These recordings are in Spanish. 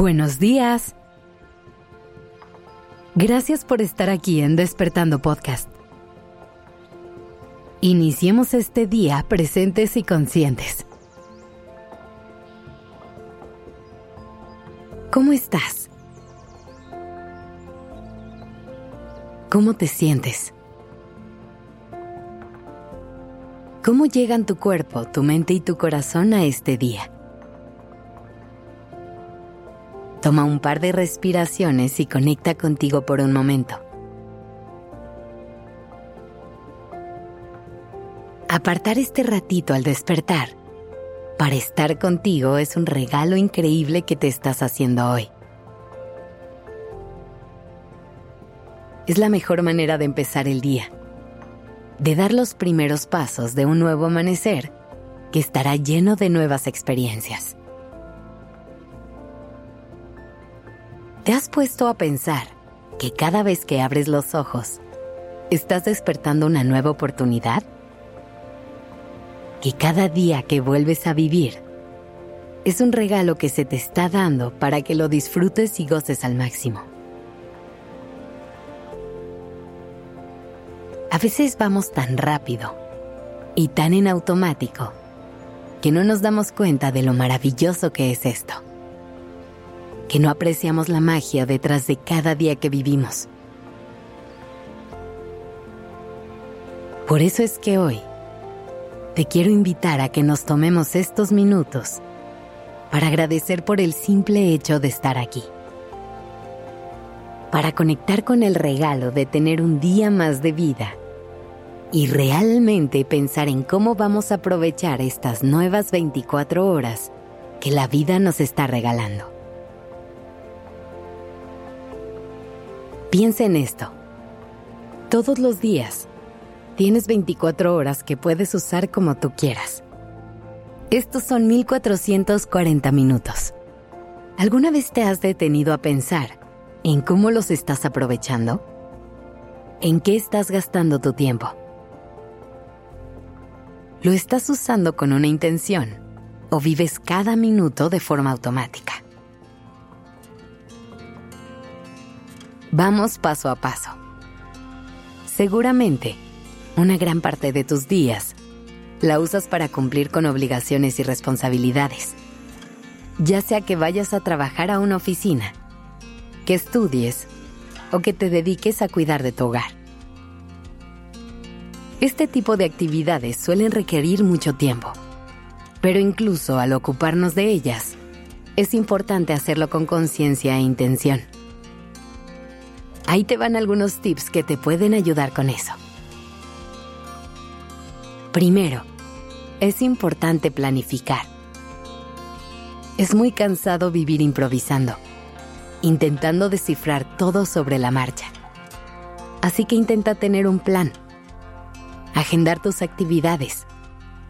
Buenos días. Gracias por estar aquí en Despertando Podcast. Iniciemos este día presentes y conscientes. ¿Cómo estás? ¿Cómo te sientes? ¿Cómo llegan tu cuerpo, tu mente y tu corazón a este día? Toma un par de respiraciones y conecta contigo por un momento. Apartar este ratito al despertar para estar contigo es un regalo increíble que te estás haciendo hoy. Es la mejor manera de empezar el día, de dar los primeros pasos de un nuevo amanecer que estará lleno de nuevas experiencias. ¿Te has puesto a pensar que cada vez que abres los ojos, estás despertando una nueva oportunidad? Que cada día que vuelves a vivir es un regalo que se te está dando para que lo disfrutes y goces al máximo. A veces vamos tan rápido y tan en automático que no nos damos cuenta de lo maravilloso que es esto que no apreciamos la magia detrás de cada día que vivimos. Por eso es que hoy te quiero invitar a que nos tomemos estos minutos para agradecer por el simple hecho de estar aquí. Para conectar con el regalo de tener un día más de vida y realmente pensar en cómo vamos a aprovechar estas nuevas 24 horas que la vida nos está regalando. Piensa en esto. Todos los días tienes 24 horas que puedes usar como tú quieras. Estos son 1440 minutos. ¿Alguna vez te has detenido a pensar en cómo los estás aprovechando? ¿En qué estás gastando tu tiempo? ¿Lo estás usando con una intención o vives cada minuto de forma automática? Vamos paso a paso. Seguramente, una gran parte de tus días la usas para cumplir con obligaciones y responsabilidades. Ya sea que vayas a trabajar a una oficina, que estudies o que te dediques a cuidar de tu hogar. Este tipo de actividades suelen requerir mucho tiempo, pero incluso al ocuparnos de ellas, es importante hacerlo con conciencia e intención. Ahí te van algunos tips que te pueden ayudar con eso. Primero, es importante planificar. Es muy cansado vivir improvisando, intentando descifrar todo sobre la marcha. Así que intenta tener un plan, agendar tus actividades,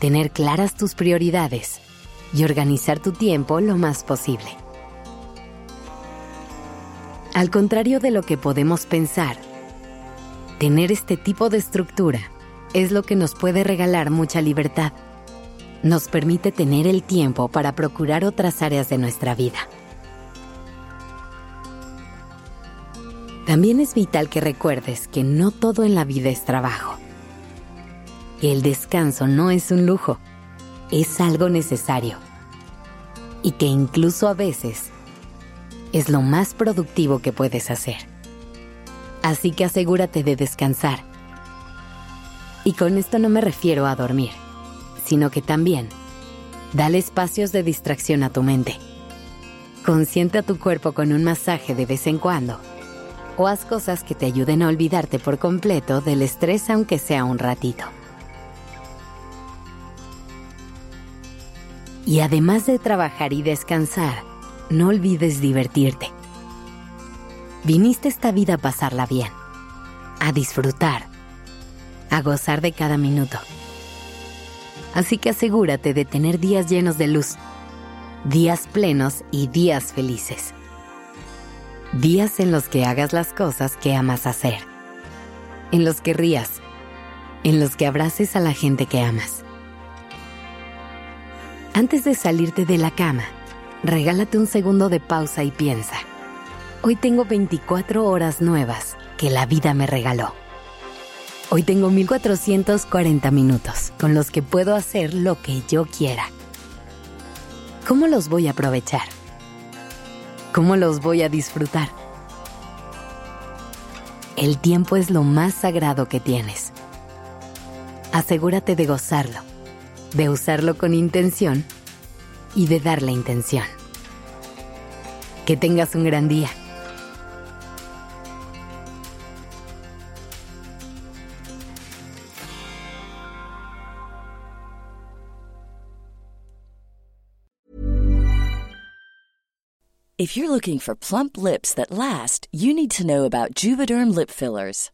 tener claras tus prioridades y organizar tu tiempo lo más posible. Al contrario de lo que podemos pensar, tener este tipo de estructura es lo que nos puede regalar mucha libertad. Nos permite tener el tiempo para procurar otras áreas de nuestra vida. También es vital que recuerdes que no todo en la vida es trabajo. El descanso no es un lujo, es algo necesario. Y que incluso a veces es lo más productivo que puedes hacer. Así que asegúrate de descansar. Y con esto no me refiero a dormir, sino que también dale espacios de distracción a tu mente. Consiente a tu cuerpo con un masaje de vez en cuando. O haz cosas que te ayuden a olvidarte por completo del estrés aunque sea un ratito. Y además de trabajar y descansar, no olvides divertirte. Viniste esta vida a pasarla bien, a disfrutar, a gozar de cada minuto. Así que asegúrate de tener días llenos de luz, días plenos y días felices. Días en los que hagas las cosas que amas hacer, en los que rías, en los que abraces a la gente que amas. Antes de salirte de la cama, regálate un segundo de pausa y piensa. Hoy tengo 24 horas nuevas que la vida me regaló. Hoy tengo 1440 minutos con los que puedo hacer lo que yo quiera. ¿Cómo los voy a aprovechar? ¿Cómo los voy a disfrutar? El tiempo es lo más sagrado que tienes. Asegúrate de gozarlo, de usarlo con intención y de darle intención. Que tengas un gran día. If you're looking for plump lips that last, you need to know about Juvederm lip fillers.